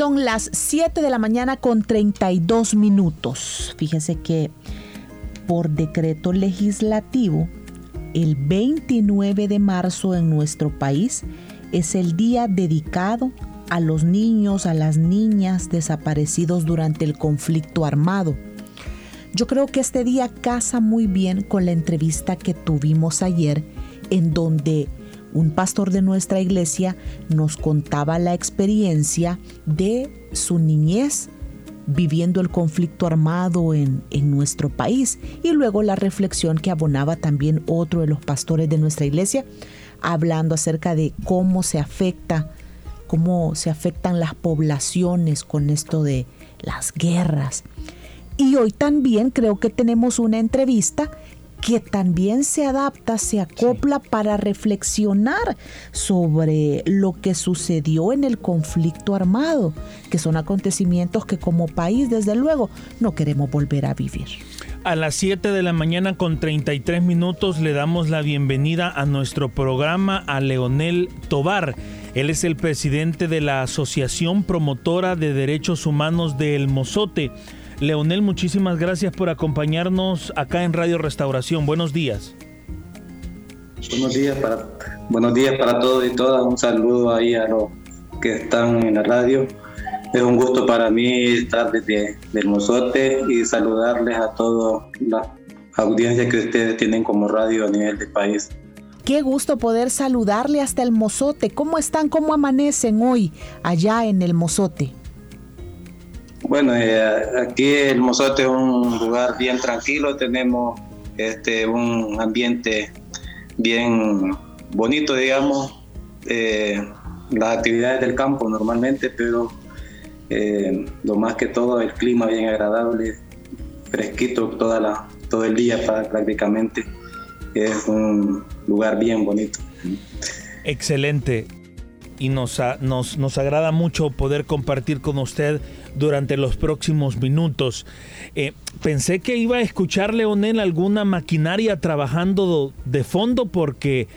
Son las 7 de la mañana con 32 minutos. Fíjense que por decreto legislativo, el 29 de marzo en nuestro país es el día dedicado a los niños, a las niñas desaparecidos durante el conflicto armado. Yo creo que este día casa muy bien con la entrevista que tuvimos ayer en donde un pastor de nuestra iglesia nos contaba la experiencia de su niñez viviendo el conflicto armado en, nuestro país y luego la reflexión que abonaba también otro de los pastores de nuestra iglesia hablando acerca de cómo se afecta cómo se afectan las poblaciones con esto de las guerras. Y hoy también creo que tenemos una entrevista que también se adapta, se acopla para reflexionar sobre lo que sucedió en el conflicto armado, que son acontecimientos que como país, desde luego, no queremos volver a vivir. A las 7 de la mañana con 33 minutos le damos la bienvenida a nuestro programa a Leonel Tobar. Él es el presidente de la Asociación Promotora de Derechos Humanos de El Mozote. Leonel, muchísimas gracias por acompañarnos acá en Radio Restauración. Buenos días. Buenos días para, buenos días para todos y todas. Un saludo ahí a los que están en la radio. Es un gusto para mí estar desde el Mozote y saludarles a toda la audiencia que ustedes tienen como radio a nivel del país. Qué gusto poder saludarle hasta el Mozote. ¿Cómo están? ¿Cómo amanecen hoy allá en el Mozote? Bueno, eh, aquí el Mozote es un lugar bien tranquilo, tenemos este, un ambiente bien bonito, digamos, eh, las actividades del campo normalmente, pero eh, lo más que todo el clima bien agradable, fresquito toda la, todo el día prácticamente, es un lugar bien bonito. Excelente. Y nos, nos, nos agrada mucho poder compartir con usted durante los próximos minutos. Eh, pensé que iba a escuchar, Leonel, alguna maquinaria trabajando de fondo porque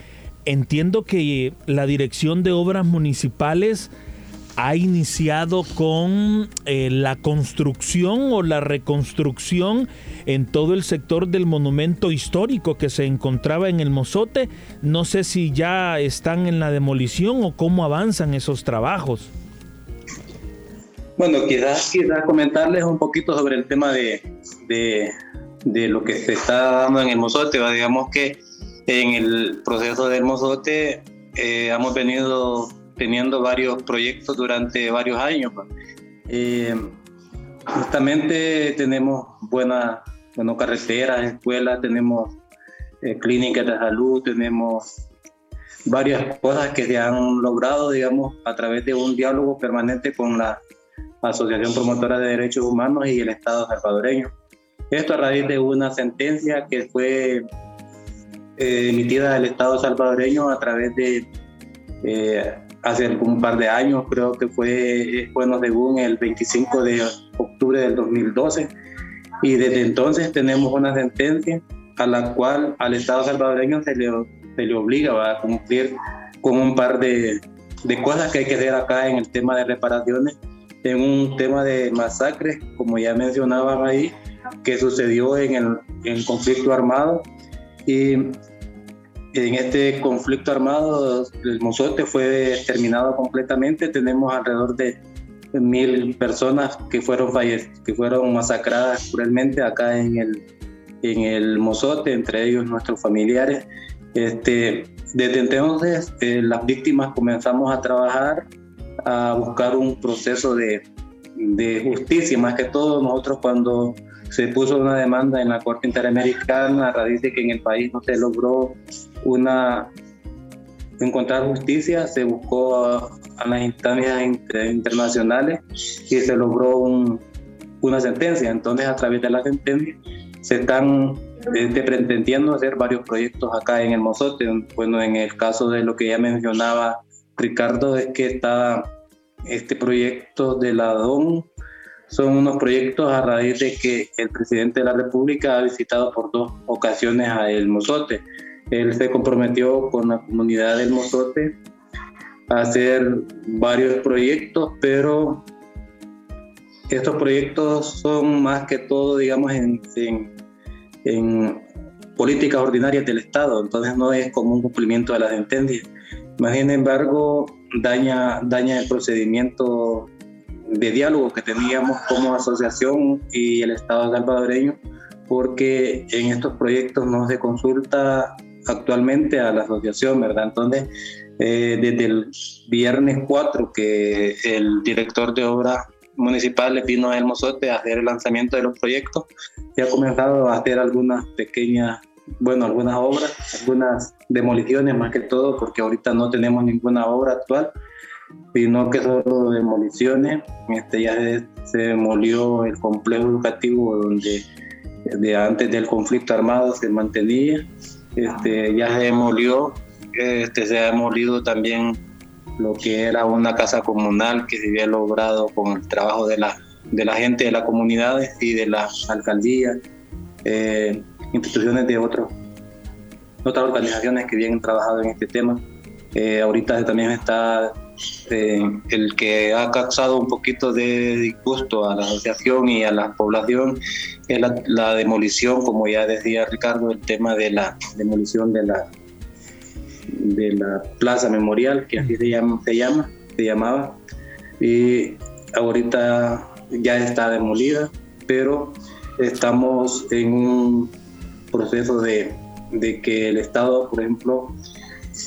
entiendo que la Dirección de Obras Municipales ha iniciado con eh, la construcción o la reconstrucción en todo el sector del monumento histórico que se encontraba en el Mozote. No sé si ya están en la demolición o cómo avanzan esos trabajos. Bueno, quizás, comentarles un poquito sobre el tema de, de, lo que se está dando en el Mozote. Digamos que en el proceso del Mozote eh, hemos venido teniendo varios proyectos durante varios años. Eh, justamente tenemos buenas bueno, carreteras, escuelas, tenemos eh, clínicas de salud, tenemos varias cosas que se han logrado, digamos, a través de un diálogo permanente con la Asociación Promotora de Derechos Humanos y el Estado salvadoreño. Esto a raíz de una sentencia que fue eh, emitida del Estado salvadoreño a través de eh, hace un par de años, creo que fue, bueno, según el 25 de octubre del 2012, y desde entonces tenemos una sentencia a la cual al Estado salvadoreño se le, se le obliga a cumplir con un par de, de cosas que hay que hacer acá en el tema de reparaciones, en un tema de masacres, como ya mencionaban ahí, que sucedió en el, en conflicto armado. Y en este conflicto armado, el Mozote fue terminado completamente. Tenemos alrededor de mil personas que fueron, que fueron masacradas cruelmente acá en el, en el Mozote, entre ellos nuestros familiares. Este, desde entonces, eh, las víctimas comenzamos a trabajar, a buscar un proceso de, de justicia, más que todo nosotros cuando se puso una demanda en la Corte Interamericana a raíz de que en el país no se logró una, encontrar justicia, se buscó a, las instancias internacionales y se logró una sentencia. Entonces, a través de la sentencia, se están este, pretendiendo hacer varios proyectos acá en el Mozote. Bueno, en el caso de lo que ya mencionaba Ricardo, es que está este proyecto de la DON, son unos proyectos a raíz de que el presidente de la República ha visitado por dos ocasiones a El Mozote. Él se comprometió con la comunidad del Mozote a hacer varios proyectos, pero estos proyectos son más que todo, digamos, en, en, políticas ordinarias del Estado, entonces no es como un cumplimiento de la sentencia. Más sin embargo, daña, daña el procedimiento de diálogo que teníamos como asociación y el Estado salvadoreño, porque en estos proyectos no se consulta actualmente a la asociación, ¿verdad? Entonces, eh, desde el viernes 4 que el director de obra municipal le vino a El Mozote a hacer el lanzamiento de los proyectos, ya ha comenzado a hacer algunas pequeñas, bueno, algunas obras, algunas demoliciones más que todo, porque ahorita no tenemos ninguna obra actual, sino que solo demoliciones. Este, ya se, demolió el complejo educativo donde de antes del conflicto armado se mantenía este, ya se demolió, este, se ha demolido también lo que era una casa comunal que se había logrado con el trabajo de la, de la gente de las comunidades y de la alcaldía, eh, instituciones de otras organizaciones que habían trabajado en este tema. Eh, ahorita también está eh, el que ha causado un poquito de disgusto a la asociación y a la población es la, demolición, como ya decía Ricardo, el tema de la demolición de la de la plaza memorial, que así se llama, se llama, se llamaba, y ahorita ya está demolida, pero estamos en un proceso de, de que el Estado, por ejemplo,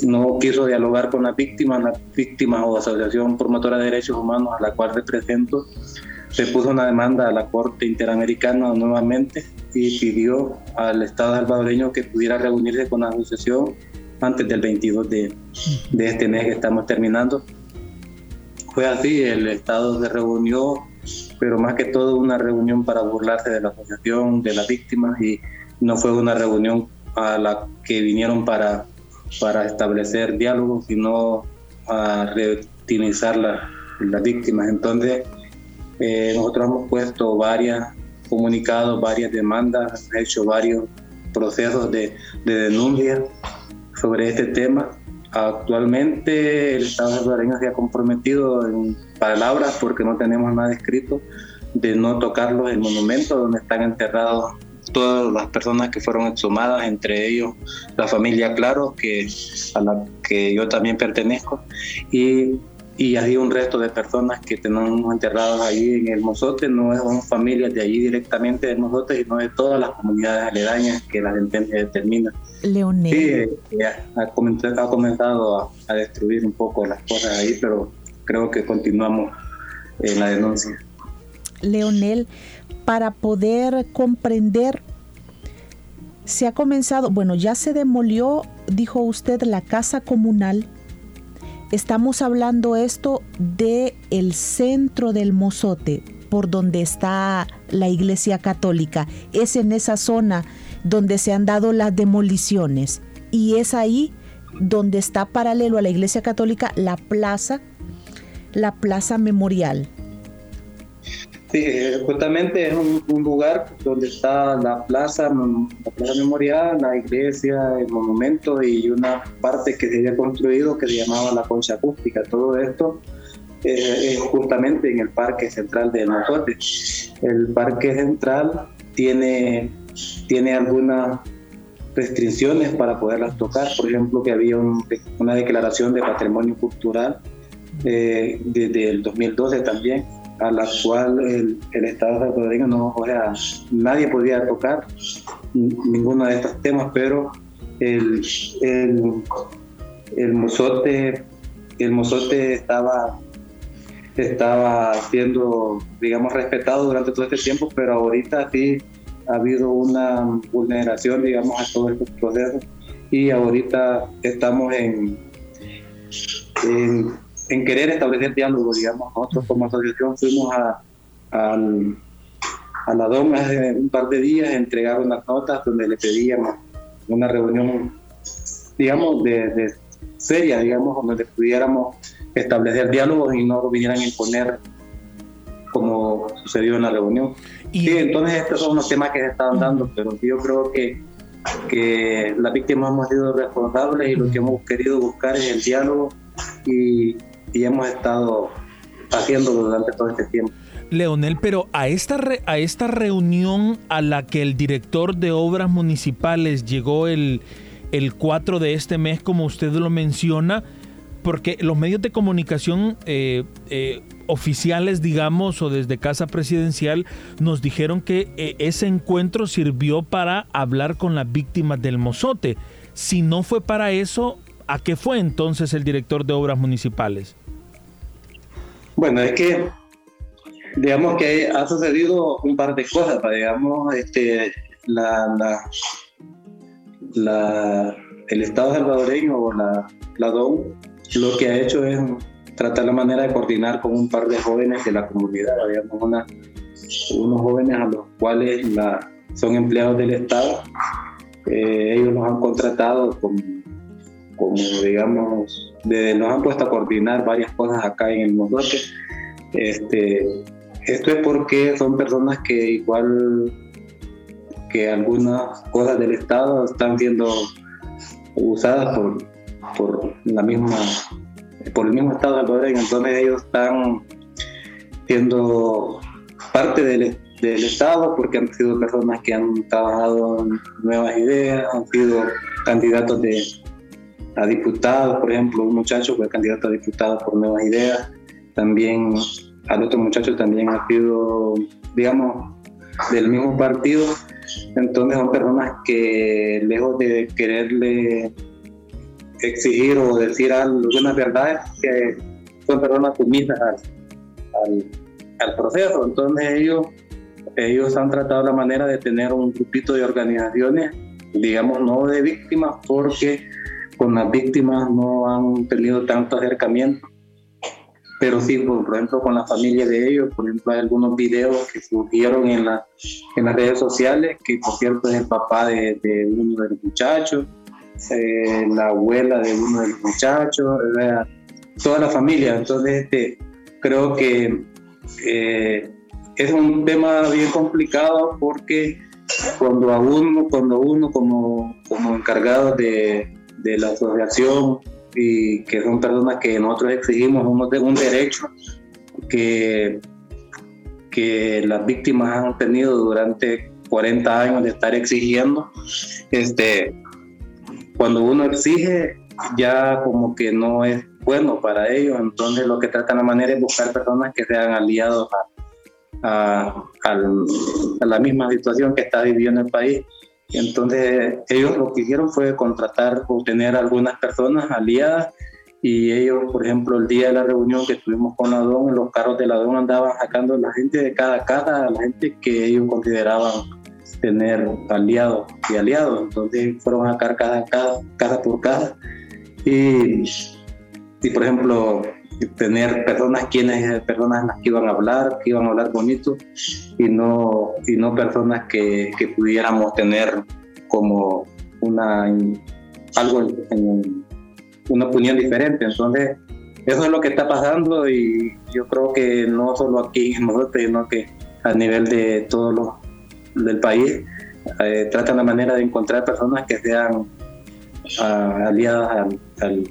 no quiso dialogar con las víctimas, la víctima o Asociación Promotora de Derechos Humanos a la cual represento, se puso una demanda a la Corte Interamericana nuevamente y pidió al Estado salvadoreño que pudiera reunirse con la asociación antes del 22 de, de este mes que estamos terminando. Fue así, el Estado se reunió, pero más que todo una reunión para burlarse de la asociación, de las víctimas y no fue una reunión a la que vinieron para para establecer diálogos, sino a revictimizar las víctimas. Entonces, eh, nosotros hemos puesto varias comunicados, varias demandas, hecho varios procesos de, de denuncia sobre este tema. Actualmente el Estado salvadoreño se ha comprometido en palabras, porque no tenemos nada escrito, de no tocarlos el monumento donde están enterrados todas las personas que fueron exhumadas, entre ellos la familia Claro, que, a la que yo también pertenezco, y, y hay un resto de personas que tenemos enterrados allí en el Mozote, no son familias de allí directamente del Mozote, sino de todas las comunidades aledañas que la sentencia determina. Leonel. Sí, eh, ha, comenzado a, a destruir un poco las cosas ahí, pero creo que continuamos en la denuncia. Leonel, para poder comprender, se ha comenzado, bueno, ya se demolió, dijo usted, la casa comunal. Estamos hablando esto de el centro del Mozote, por donde está la iglesia católica. Es en esa zona donde se han dado las demoliciones. Y es ahí donde está paralelo a la iglesia católica la plaza, la plaza memorial. Sí, justamente es un, lugar donde está la plaza, la plaza memorial, la iglesia, el monumento y una parte que se había construido que se llamaba la concha acústica. Todo esto eh, es justamente en el parque central de nosotros. El parque central tiene, tiene algunas restricciones para poderlas tocar, por ejemplo que había una declaración de patrimonio cultural eh, desde el 2012 también a la cual el, el Estado salvadoreño no, o sea, nadie podía tocar ninguno de estos temas, pero el, el, el mozote, el mozote estaba, estaba siendo, digamos, respetado durante todo este tiempo, pero ahorita sí ha habido una vulneración, digamos, a todos estos procesos. Y ahorita estamos en, en, querer establecer diálogo, digamos. Nosotros como asociación fuimos a, a, la DOM hace un par de días, entregar unas notas donde le pedíamos una reunión, digamos, de, seria, digamos, donde pudiéramos establecer diálogos y no vinieran a imponer como sucedió en la reunión. Y, sí, entonces estos son los temas que se estaban dando, pero yo creo que, que las víctimas hemos sido responsables y lo que hemos querido buscar es el diálogo y, hemos estado haciéndolo durante todo este tiempo. Leonel, pero a esta, a esta reunión a la que el director de obras municipales llegó el, el 4 de este mes, como usted lo menciona, porque los medios de comunicación eh, eh, oficiales, digamos, o desde Casa Presidencial, nos dijeron que eh, ese encuentro sirvió para hablar con las víctimas del mozote. Si no fue para eso, ¿A qué fue entonces el director de obras municipales? Bueno, es que digamos que ha sucedido un par de cosas, digamos, este, la, el Estado salvadoreño o la, la DOM lo que ha hecho es tratar la manera de coordinar con un par de jóvenes de la comunidad, digamos, una, unos jóvenes a los cuales son empleados del Estado, eh, ellos los han contratado con como digamos, de, nos han puesto a coordinar varias cosas acá en el Mozote. Este, esto es porque son personas que igual que algunas cosas del Estado están siendo usadas por, por la misma por el mismo Estado salvadoreño, entonces ellos están siendo parte del, del Estado porque han sido personas que han trabajado en nuevas ideas, han sido candidatos de, a diputados, por ejemplo, un muchacho fue candidato a diputado por Nuevas Ideas, también al otro muchacho también ha sido, digamos, del mismo partido, entonces son personas que lejos de quererle exigir o decir algunas verdades, son personas sumisas al, al, proceso, entonces ellos, ellos han tratado la manera de tener un grupito de organizaciones, digamos, no de víctimas, porque con las víctimas no han tenido tanto acercamiento, pero sí, por ejemplo, con la familia de ellos, por ejemplo, hay algunos videos que surgieron en, la, en las redes sociales, que por cierto es el papá de, uno de los muchachos, eh, la abuela de uno de los muchachos, toda la familia. Entonces, este, creo que eh, es un tema bien complicado porque cuando uno, cuando uno como, como encargado de, de la asociación y que son personas que nosotros exigimos un, un derecho que, que las víctimas han tenido durante 40 años de estar exigiendo. Este, cuando uno exige, ya como que no es bueno para ellos, entonces lo que tratan de manera es buscar personas que sean aliados a, a la misma situación que está viviendo el país entonces ellos lo que hicieron fue contratar o tener algunas personas aliadas y ellos, por ejemplo, el día de la reunión que tuvimos con la DON, los carros de la DON andaban sacando a la gente de cada casa, a la gente que ellos consideraban tener aliados y aliados. Entonces fueron a sacar cada, casa por casa. Y, y por ejemplo, tener personas quienes personas las que iban a hablar, que iban a hablar bonito y no, y no personas que, que pudiéramos tener como una algo en, una opinión diferente. Entonces, eso es lo que está pasando y yo creo que no solo aquí en nosotros, sino que a nivel de todos los del país, eh, tratan la manera de encontrar personas que sean ah, aliadas al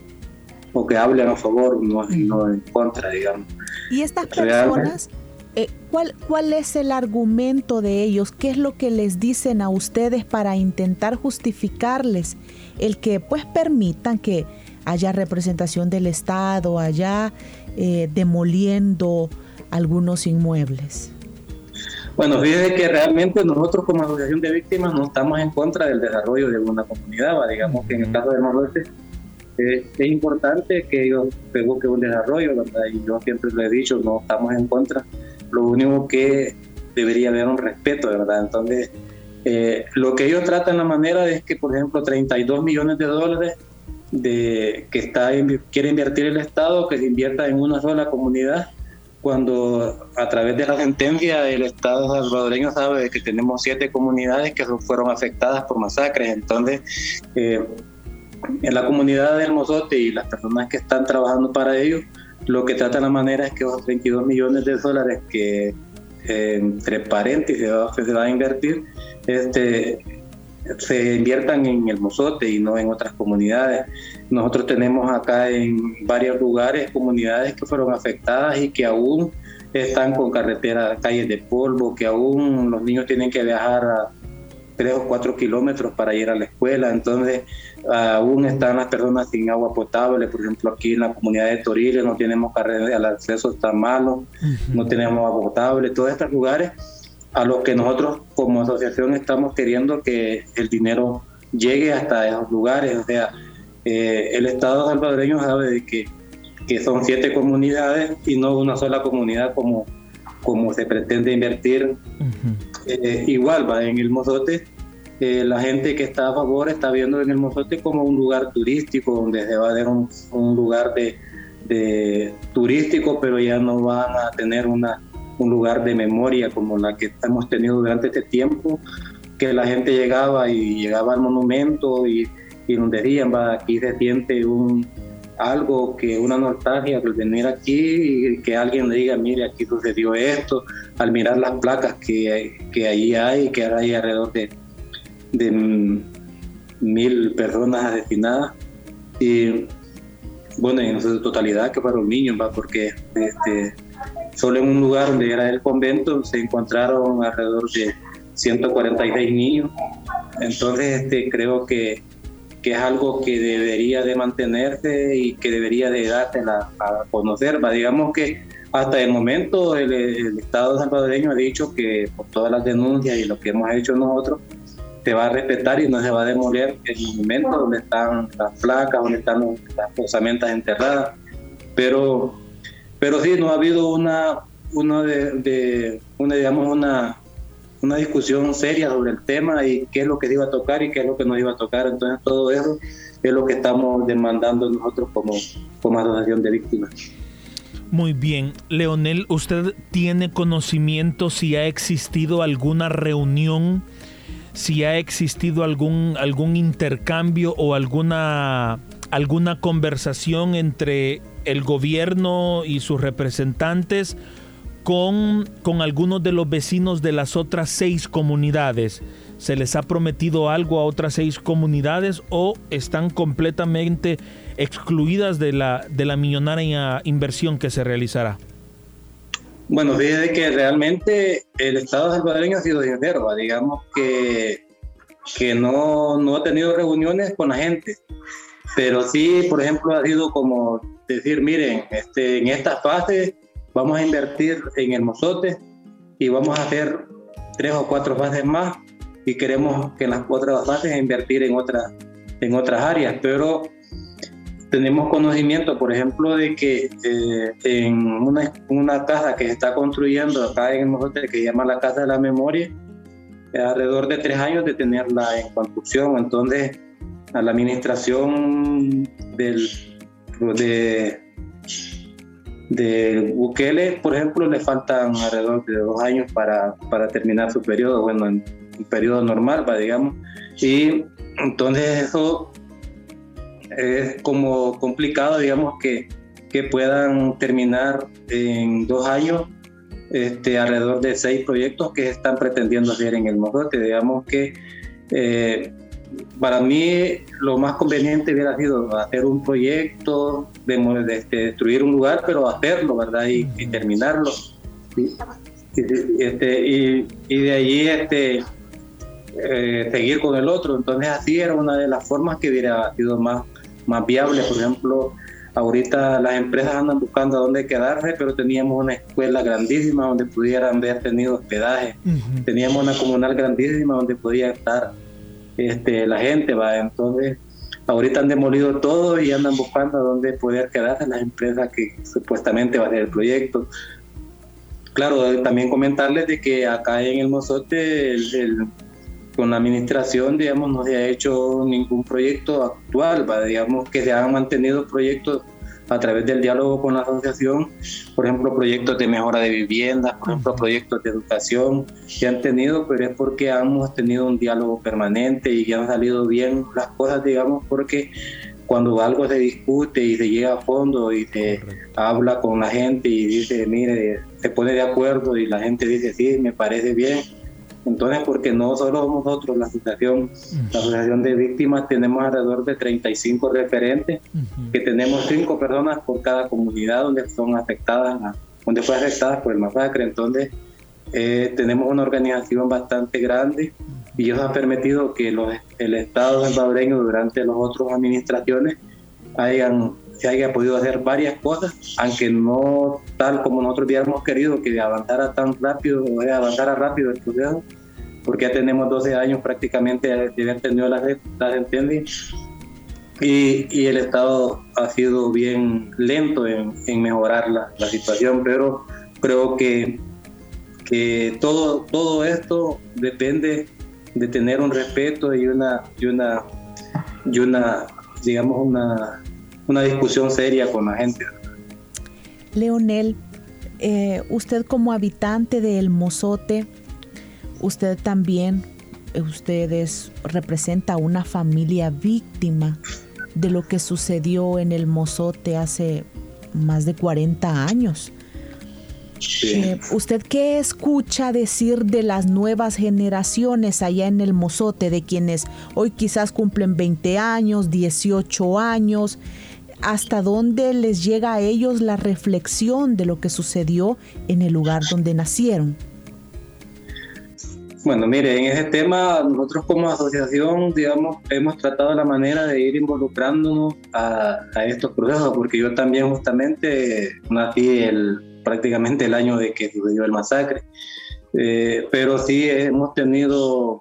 o que hablen a favor, no, no en contra, digamos. Y estas personas, eh, ¿cuál, ¿cuál es el argumento de ellos? ¿Qué es lo que les dicen a ustedes para intentar justificarles el que pues permitan que haya representación del Estado allá eh, demoliendo algunos inmuebles? Bueno, fíjese que realmente nosotros como asociación de víctimas no estamos en contra del desarrollo de una comunidad, digamos que en el caso del Noroeste es importante que ellos que un desarrollo, ¿verdad? Y yo siempre lo he dicho, no estamos en contra. Lo único que debería haber un respeto, ¿verdad? Entonces, eh, lo que ellos tratan la manera es que, por ejemplo, 32 millones de dólares de que está quiere invertir el Estado, que se invierta en una sola comunidad, cuando a través de la sentencia el Estado salvadoreño sabe que tenemos siete comunidades que fueron afectadas por masacres. Entonces, eh, en la comunidad de Mozote y las personas que están trabajando para ello, lo que trata la manera es que esos 32 millones de dólares que eh, entre paréntesis se va a invertir, este, se inviertan en el Mozote y no en otras comunidades. Nosotros tenemos acá en varios lugares comunidades que fueron afectadas y que aún están con carreteras, calles de polvo, que aún los niños tienen que viajar a 3 o 4 kilómetros para ir a la escuela. Entonces, aún están las personas sin agua potable. Por ejemplo, aquí en la comunidad de Toriles no tenemos carretera, el acceso está malo, no tenemos agua potable. Todos estos lugares a los que nosotros como asociación estamos queriendo que el dinero llegue hasta esos lugares. O sea, eh, el Estado salvadoreño sabe de que, que, son siete comunidades y no una sola comunidad como, como se pretende invertir. Eh, igual, va en el Mozote, eh, la gente que está a favor está viendo en el Mozote como un lugar turístico, donde se va a un, un lugar de, de turístico, pero ya no van a tener una un lugar de memoria como la que hemos tenido durante este tiempo, que la gente llegaba y llegaba al monumento y, y donde decían, va, aquí se siente un, algo que una nostalgia al venir aquí y que alguien le diga, mire, aquí sucedió esto, al mirar las placas que, que ahí hay, que hay alrededor de, de mil personas asesinadas. Y bueno, en su totalidad que fueron niños, va, porque este, Solo en un lugar donde era el convento se encontraron alrededor de 146 niños. Entonces este, creo que, que es algo que debería de mantenerse y que debería de darse a, conocer. Digamos que hasta el momento el, Estado salvadoreño ha dicho que por todas las denuncias y lo que hemos hecho nosotros, se va a respetar y no se va a demoler el monumento donde están las placas, donde están las posamentas enterradas. Pero pero sí, no ha habido una, una, de, una digamos, una, una discusión seria sobre el tema y qué es lo que iba a tocar y qué es lo que no iba a tocar. Entonces, todo eso es lo que estamos demandando nosotros como, como asociación de víctimas. Muy bien, Leonel, ¿usted tiene conocimiento si ha existido alguna reunión, si ha existido algún, algún intercambio o alguna, alguna conversación entre el gobierno y sus representantes con, con algunos de los vecinos de las otras seis comunidades. ¿Se les ha prometido algo a otras seis comunidades o están completamente excluidas de la, de la millonaria inversión que se realizará? Bueno, fíjate que realmente el Estado salvadoreño ha sido sincero, digamos que, que no, no ha tenido reuniones con la gente, pero sí, por ejemplo, ha sido como decir, miren, este, en esta fase vamos a invertir en el mozote y vamos a hacer tres o cuatro fases más y queremos que en las otras fases invertir en, otras en otras áreas, pero tenemos conocimiento, por ejemplo, de que eh, en una, casa que se está construyendo acá en el Mozote, que se llama la Casa de la Memoria, alrededor de tres años de tenerla en construcción, entonces a la administración del de, de Bukele, por ejemplo, le faltan alrededor de dos años para, para terminar su periodo, bueno, en un periodo normal, va, digamos. Y entonces eso es como complicado, digamos, que, que puedan terminar en dos años este, alrededor de seis proyectos que están pretendiendo hacer en el Mojote. Digamos que eh, para mí lo más conveniente hubiera sido hacer un proyecto, de, este, destruir un lugar, pero hacerlo, ¿verdad? Y, terminarlo. Y, este, y, de allí este, eh, seguir con el otro. Entonces así era una de las formas que hubiera sido más, más viable. Por ejemplo, ahorita las empresas andan buscando a dónde quedarse, pero teníamos una escuela grandísima donde pudieran haber tenido hospedaje. Teníamos una comunal grandísima donde podía estar este, la gente, va. Entonces, ahorita han demolido todo y andan buscando a dónde poder quedarse las empresas que supuestamente va a ser el proyecto. Claro, también comentarles de que acá en el Mozote con la administración, digamos, no se ha hecho ningún proyecto actual, digamos que se han mantenido proyectos a través del diálogo con la asociación, por ejemplo, proyectos de mejora de viviendas, por ejemplo, proyectos de educación que han tenido, pero es porque hemos tenido un diálogo permanente y ya han salido bien las cosas, digamos, porque cuando algo se discute y se llega a fondo y se habla con la gente y dice, mire, se pone de acuerdo y la gente dice, sí, me parece bien, entonces, porque no solo nosotros, la asociación, la asociación de víctimas, tenemos alrededor de 35 referentes, que tenemos 5 personas por cada comunidad donde son afectadas, donde fue afectada por el masacre. Entonces, eh, tenemos una organización bastante grande y eso ha permitido que los, el Estado salvadoreño durante las otras administraciones hayan se haya podido hacer varias cosas, aunque no tal como nosotros hubiéramos querido que avanzara tan rápido o avanzara rápido el proceso, porque ya tenemos 12 años prácticamente de haber tenido las, las y, y, el Estado ha sido bien lento en, en mejorar la, la, situación, pero creo que, que todo, todo esto depende de tener un respeto y una, y una, y una digamos, una, una discusión seria con la gente. Leonel, eh, usted como habitante de El Mozote, usted también, eh, ustedes representa una familia víctima de lo que sucedió en El Mozote hace más de 40 años. Eh, ¿Usted qué escucha decir de las nuevas generaciones allá en el Mozote, de quienes hoy quizás cumplen 20 años, 18 años? Hasta dónde les llega a ellos la reflexión de lo que sucedió en el lugar donde nacieron. Bueno, mire, en ese tema nosotros como asociación, digamos, hemos tratado la manera de ir involucrándonos a, estos procesos, porque yo también justamente nací el, prácticamente el año de que sucedió el masacre, eh, pero sí hemos tenido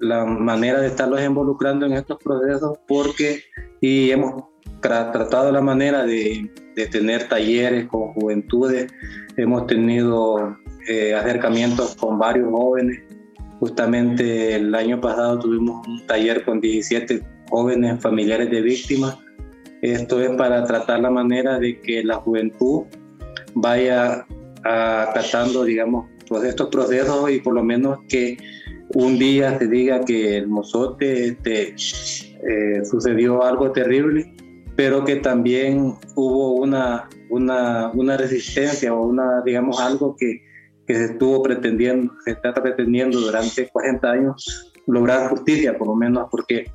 la manera de estarlos involucrando en estos procesos porque y hemos tratado la manera de, tener talleres con juventudes, hemos tenido eh, acercamientos con varios jóvenes. Justamente el año pasado tuvimos un taller con 17 jóvenes familiares de víctimas. Esto es para tratar la manera de que la juventud vaya acatando, digamos, todos estos procesos y por lo menos que un día se diga que el mozote este, eh, sucedió algo terrible pero que también hubo una, una, resistencia o una, digamos, algo que, que se estuvo pretendiendo, se está pretendiendo durante 40 años lograr justicia, por lo menos porque,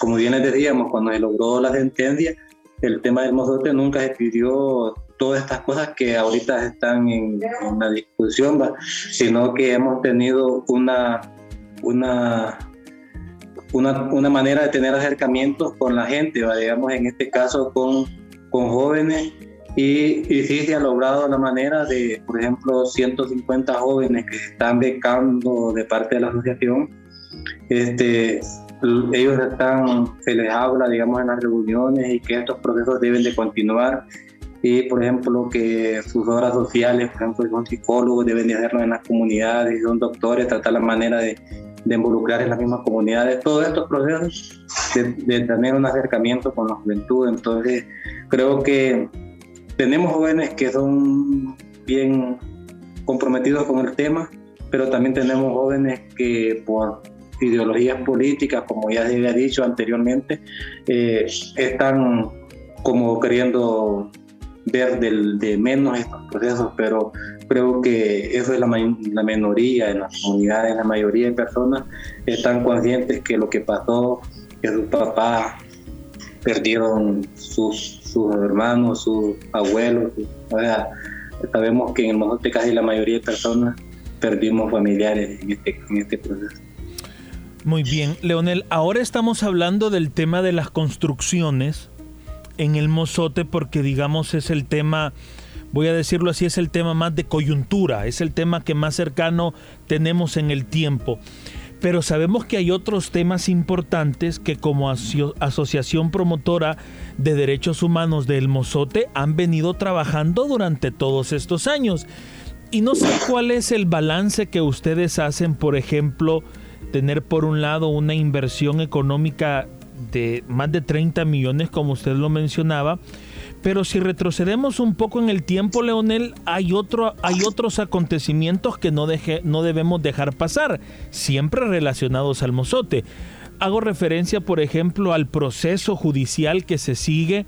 como bien les decíamos, cuando se logró la sentencia, el tema del mozote nunca se pidió todas estas cosas que ahorita están en, en la discusión, sino que hemos tenido una, una una, una, manera de tener acercamientos con la gente, digamos en este caso con, con jóvenes, y, y, sí se ha logrado la manera de, por ejemplo, 150 jóvenes que están becando de parte de la asociación, este, ellos están, se les habla, digamos, en las reuniones y que estos procesos deben de continuar y, por ejemplo, que sus obras sociales, por ejemplo, son psicólogos, deben de hacerlo en las comunidades, son doctores, tratar la manera de de involucrar en las mismas comunidades, todos estos procesos de, tener un acercamiento con la juventud. Entonces, creo que tenemos jóvenes que son bien comprometidos con el tema, pero también tenemos jóvenes que por ideologías políticas, como ya se había dicho anteriormente, eh, están como queriendo ver del, de menos estos procesos, pero creo que eso es la, la minoría en las comunidades, la mayoría de personas están conscientes que lo que pasó, que sus papás perdieron sus, hermanos, sus abuelos, o sea, sabemos que en el Mojote casi la mayoría de personas perdimos familiares en este, en este proceso. Muy bien, Leonel, ahora estamos hablando del tema de las construcciones en el mozote porque digamos es el tema, voy a decirlo así, es el tema más de coyuntura, es el tema que más cercano tenemos en el tiempo. Pero sabemos que hay otros temas importantes que como Asociación Promotora de Derechos Humanos del Mozote han venido trabajando durante todos estos años. Y no sé cuál es el balance que ustedes hacen, por ejemplo, tener por un lado una inversión económica de más de 30 millones, como usted lo mencionaba, pero si retrocedemos un poco en el tiempo, Leonel, hay, otro, hay otros acontecimientos que no, deje, no debemos dejar pasar, siempre relacionados al mozote. Hago referencia, por ejemplo, al proceso judicial que se sigue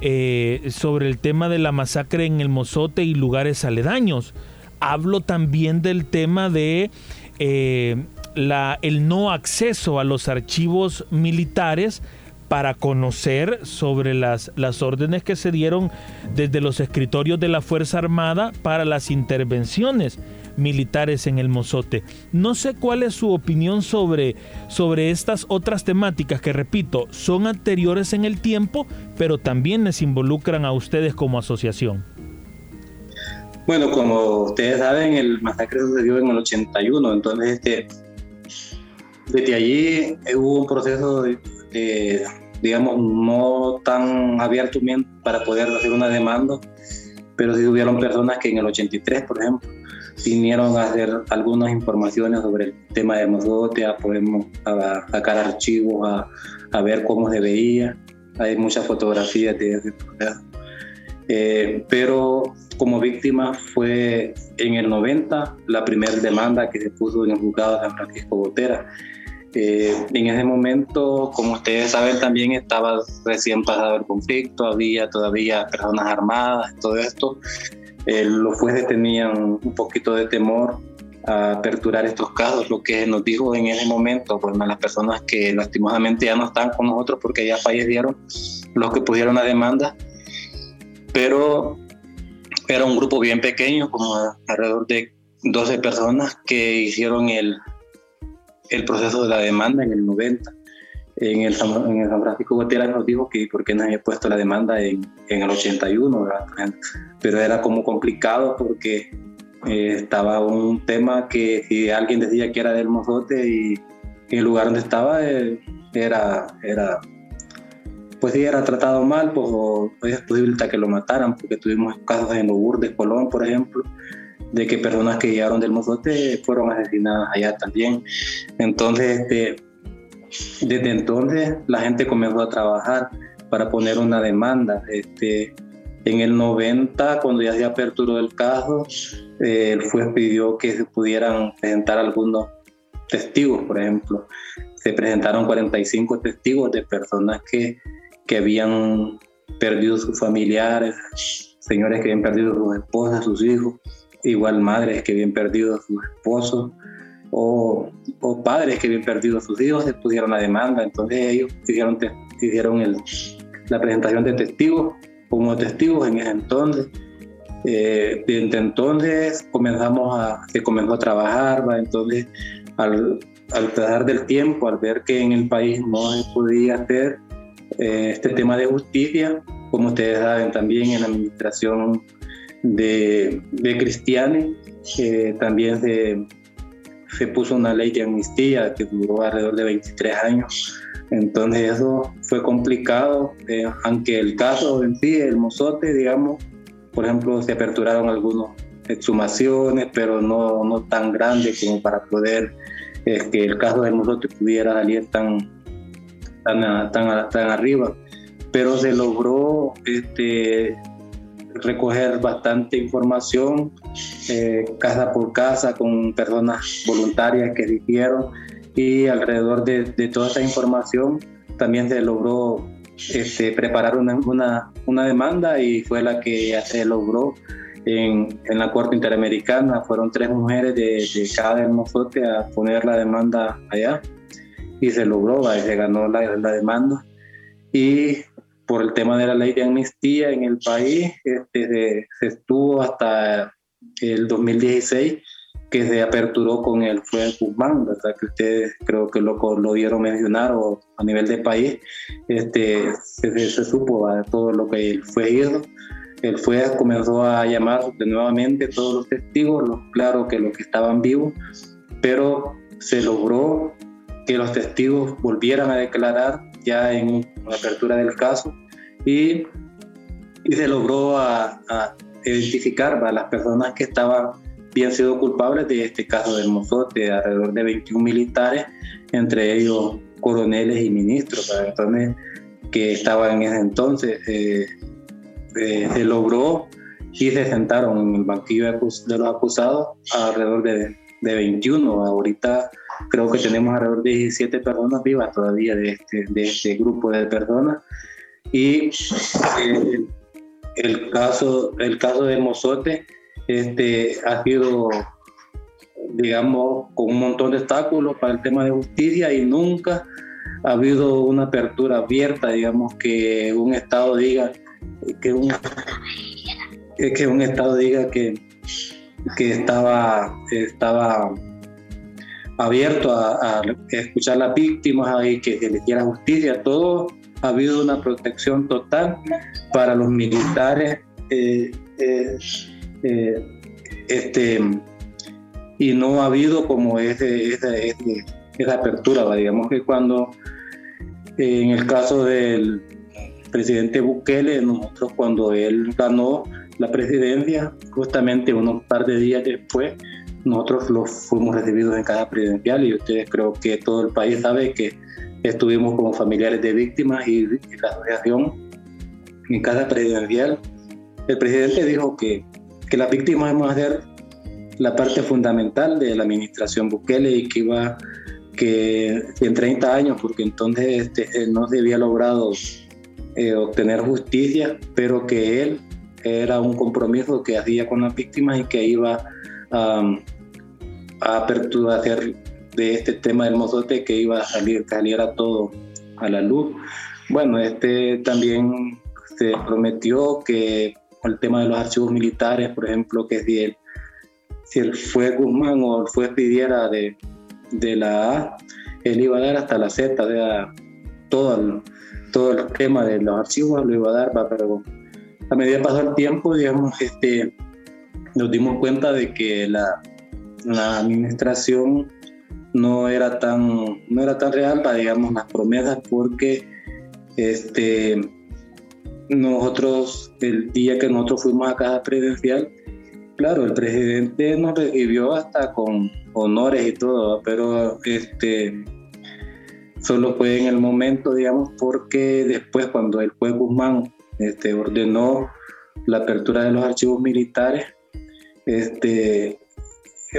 eh, sobre el tema de la masacre en el Mozote y lugares aledaños. Hablo también del tema de eh, la, el no acceso a los archivos militares para conocer sobre las, las órdenes que se dieron desde los escritorios de la Fuerza Armada para las intervenciones militares en el Mozote. No sé cuál es su opinión sobre, sobre estas otras temáticas que, repito, son anteriores en el tiempo, pero también les involucran a ustedes como asociación. Bueno, como ustedes saben, el masacre sucedió en el 81, entonces este, desde allí hubo un proceso digamos, no tan abierto para poder hacer una demanda, pero sí hubieron personas que en el 83, por ejemplo, vinieron a hacer algunas informaciones sobre el tema de Mozote, a podemos sacar archivos, a, a, ver cómo se veía. Hay muchas fotografías de ese proceso. Eh, pero como víctima fue en el 90 la primera demanda que se puso en el juzgado de San Francisco Botera. Eh, en ese momento, como ustedes saben, también estaba recién pasado el conflicto, había todavía personas armadas, todo esto. Eh, los jueces tenían un poquito de temor a aperturar estos casos, lo que nos dijo en ese momento, pues las personas que lastimosamente ya no están con nosotros porque ya fallecieron, los que pusieron la demanda, pero era un grupo bien pequeño, como alrededor de 12 personas que hicieron el, el proceso de la demanda en el 90. En el, en el San Francisco Gutiérrez nos dijo que por qué no había puesto la demanda en, en el 81, pero era como complicado porque eh, estaba un tema que si alguien decía que era del mozote y, el lugar donde estaba eh, era, era pues sí era tratado mal, pues o, es posible que lo mataran, porque tuvimos casos en Lourdes, Colón, por ejemplo, de que personas que llegaron del mozote fueron asesinadas allá también. Entonces, este, desde entonces la gente comenzó a trabajar para poner una demanda. Este, en el 90, cuando ya se aperturó el caso, eh, el juez pidió que se pudieran presentar algunos testigos, por ejemplo. Se presentaron 45 testigos de personas que que habían perdido sus familiares, señores que habían perdido sus esposas, sus hijos, igual madres que habían perdido sus esposos, o, o, padres que habían perdido sus hijos, pusieron la demanda. Entonces ellos hicieron, hicieron el, la presentación de testigos como testigos en ese entonces. Eh, desde entonces comenzamos a, se comenzó a trabajar, ¿va? entonces al, al pasar del tiempo, al ver que en el país no se podía hacer, eh, este tema de justicia, como ustedes saben también en la administración de, de Cristiane, también se, se puso una ley de amnistía que duró alrededor de 23 años. Entonces eso fue complicado, eh, aunque el caso en sí, el mozote, digamos, por ejemplo, se aperturaron algunas exhumaciones, pero no, no tan grandes como para poder eh, que el caso del mozote pudiera salir tan, tan, tan, tan arriba, pero se logró este, recoger bastante información eh, casa por casa con personas voluntarias que dijeron y alrededor de, de, toda esta información también se logró este, preparar una, una, una, demanda y fue la que se logró en, en la Corte Interamericana. Fueron tres mujeres de, de cada hermosote a poner la demanda allá y se logró, se ganó la, la, demanda. Y por el tema de la ley de amnistía en el país, este, se, estuvo hasta el 2016 que se aperturó con el juez Guzmán, ¿verdad? que ustedes creo que lo, lo vieron mencionar o a nivel de país, este, se, se supo de todo lo que el juez hizo. El juez comenzó a llamar de nuevamente todos los testigos, claro que los que estaban vivos, pero se logró que los testigos volvieran a declarar ya en la apertura del caso y, y se logró a, identificar a las personas que estaban habían sido culpables de este caso del Mozote, alrededor de 21 militares, entre ellos coroneles y ministros, entonces, que estaban en ese entonces. Eh, eh, se logró y se sentaron en el banquillo de los acusados alrededor de, de 21. Ahorita creo que tenemos alrededor de 17 personas vivas todavía de este, de este grupo de personas. Y eh, el, caso, el caso de Mozote este, ha sido, digamos, con un montón de obstáculos para el tema de justicia y nunca ha habido una apertura abierta, digamos, que un Estado diga que un, que un Estado diga que, que estaba, estaba abierto a, escuchar a las víctimas y que se les diera justicia. Todo ha habido una protección total para los militares. Eh, eh, eh, este, y no ha habido como ese, esa, esa apertura, digamos que cuando en el caso del presidente Bukele, nosotros cuando él ganó la presidencia, justamente unos par de días después, nosotros los fuimos recibidos en casa presidencial y ustedes creo que todo el país sabe que estuvimos como familiares de víctimas y, la asociación en casa presidencial. El presidente dijo que, que las víctimas vamos a ser la parte fundamental de la administración Bukele y que iba que en 30 años, porque entonces este, no se había logrado eh, obtener justicia, pero que él era un compromiso que hacía con las víctimas y que iba a apertura hacer de este tema del mozote que iba a salir, saliera todo a la luz. Bueno, este también se prometió que el tema de los archivos militares, por ejemplo, que si el, si el fue Guzmán o el fue pidiera de, de la A, él iba a dar hasta la Z, o sea, todo el, todo el tema de los archivos lo iba a dar, pero a medida que pasó el tiempo, digamos, este, nos dimos cuenta de que la, la administración no era tan no era tan real digamos las promesas porque este nosotros el día que nosotros fuimos a casa presidencial claro el presidente nos recibió hasta con honores y todo pero este solo fue en el momento digamos porque después cuando el juez Guzmán este ordenó la apertura de los archivos militares este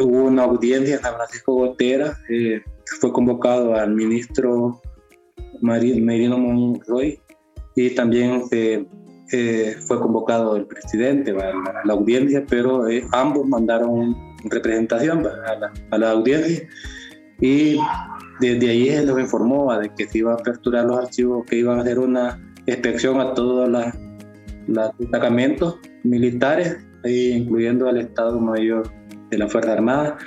hubo una audiencia en San Francisco Gotera, eh, fue convocado al ministro Merino Monroy y también eh, fue convocado el presidente a la, audiencia, pero eh, ambos mandaron representación a la, audiencia y desde ahí se nos informó de que se iba a aperturar los archivos, que iban a hacer una inspección a todos los destacamentos militares, incluyendo al Estado Mayor de la Fuerza Armada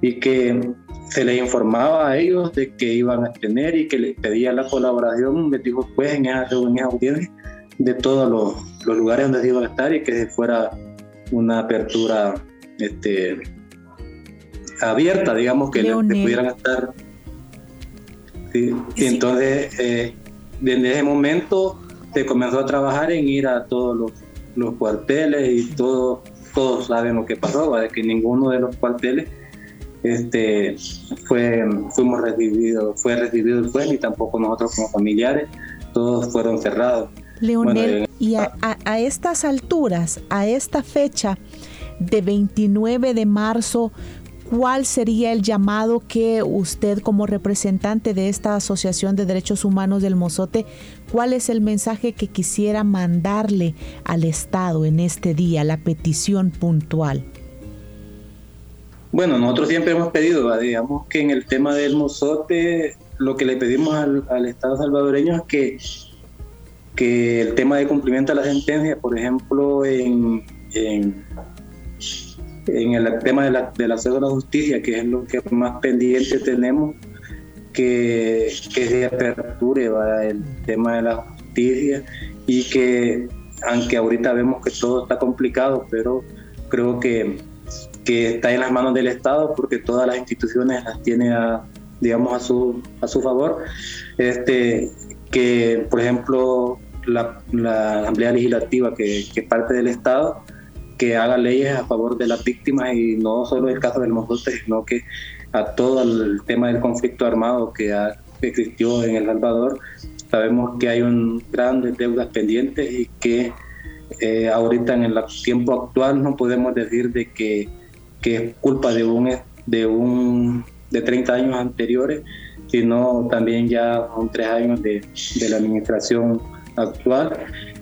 y que se les informaba a ellos de que iban a tener y que les pedía la colaboración, me dijo pues en esa, en audiencia de todos los, los, lugares donde se iban a estar y que fuera una apertura este, abierta, digamos, que, pudieran estar. Sí. entonces, eh, desde ese momento se comenzó a trabajar en ir a todos los, los cuarteles y todo todos saben lo que pasó, de que ninguno de los cuarteles este, fue, fuimos recibidos, fue recibido el juez, ni tampoco nosotros como familiares, todos fueron cerrados. Leonel, eh, y a, a, estas alturas, a esta fecha de 29 de marzo, ¿cuál sería el llamado que usted como representante de esta Asociación de Derechos Humanos del Mozote, cuál es el mensaje que quisiera mandarle al Estado en este día, la petición puntual? Bueno, nosotros siempre hemos pedido, digamos que en el tema del Mozote, lo que le pedimos al, Estado salvadoreño es que, que el tema de cumplimiento de la sentencia, por ejemplo, en en el tema de la, del acceso a la justicia, que es lo que más pendiente tenemos, que, que se aperture el tema de la justicia y que, aunque ahorita vemos que todo está complicado, pero creo que, que está en las manos del Estado porque todas las instituciones las tiene a, digamos a su, a su favor, este, que por ejemplo la, la Asamblea Legislativa que, que parte del Estado, que haga leyes a favor de las víctimas y no solo el caso del Mozote, sino que a todo el tema del conflicto armado que existió en El Salvador. Sabemos que hay un grandes deudas pendientes y que eh, ahorita en el tiempo actual no podemos decir de que, que es culpa de un de un de 30 años anteriores, sino también ya son tres años de, de la administración actual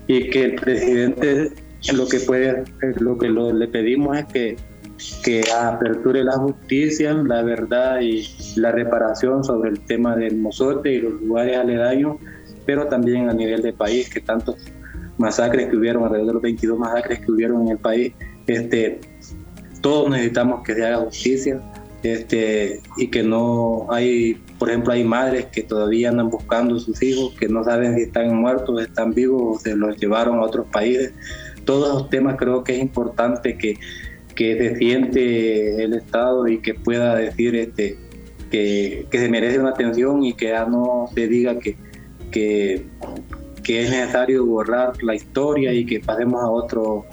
y que el presidente lo que puede lo que le pedimos es que que aperture la justicia, la verdad y la reparación sobre el tema del mozote y los lugares aledaños, pero también a nivel de país, que tantos masacres que hubieron, alrededor de los 22 masacres que hubieron en el país, este, todos necesitamos que se haga justicia este, y que no hay, por ejemplo, hay madres que todavía andan buscando a sus hijos, que no saben si están muertos, están vivos o se los llevaron a otros países. Todos esos temas creo que es importante que, que se siente el Estado y que pueda decir este, que, que se merece una atención y que ya no se diga que, que, que es necesario borrar la historia y que pasemos a otro,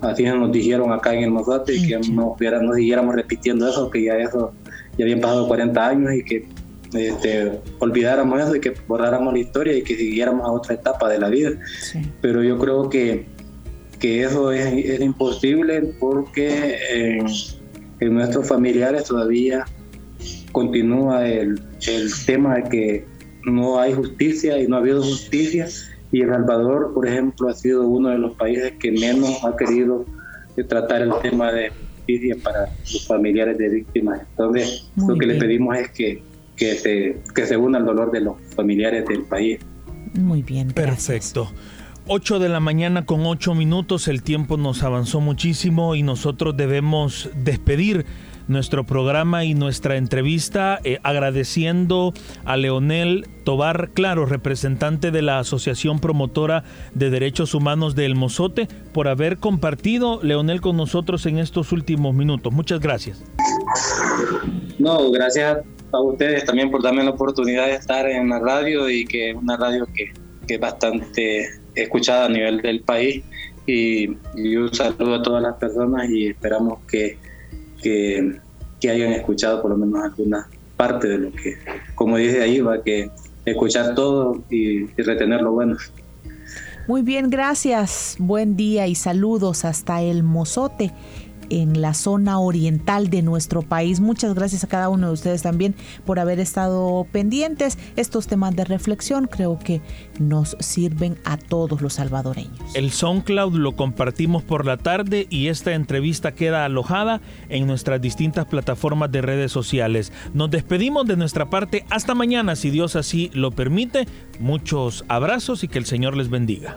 así nos dijeron acá en el Mozote, y que no, no siguiéramos repitiendo eso, que ya eso, ya habían pasado 40 años y que este, olvidáramos eso y que borráramos la historia y que siguiéramos a otra etapa de la vida. Pero yo creo que, que eso es, es imposible porque en, en, nuestros familiares todavía continúa el, el tema de que no hay justicia y no ha habido justicia y El Salvador, por ejemplo, ha sido uno de los países que menos ha querido tratar el tema de justicia para los familiares de víctimas. Entonces, lo que le pedimos es que, que, se, que se una al dolor de los familiares del país. Muy bien. Perfecto. 8 de la mañana con 8 minutos, el tiempo nos avanzó muchísimo y nosotros debemos despedir nuestro programa y nuestra entrevista, eh, agradeciendo a Leonel Tobar Claro, representante de la Asociación Promotora de Derechos Humanos de El Mozote, por haber compartido, Leonel, con nosotros en estos últimos minutos. Muchas gracias. No, gracias a ustedes también por darme la oportunidad de estar en la radio y que es una radio que, que es bastante escuchada a nivel del país. Y, y un saludo a todas las personas y esperamos que que, hayan escuchado por lo menos alguna parte de lo que, como dice ahí, va que escuchar todo y, y retener lo bueno. Muy bien, gracias. Buen día y saludos hasta el Mozote en la zona oriental de nuestro país. Muchas gracias a cada uno de ustedes también por haber estado pendientes. Estos temas de reflexión creo que nos sirven a todos los salvadoreños. El SoundCloud lo compartimos por la tarde y esta entrevista queda alojada en nuestras distintas plataformas de redes sociales. Nos despedimos de nuestra parte hasta mañana, si Dios así lo permite. Muchos abrazos y que el Señor les bendiga.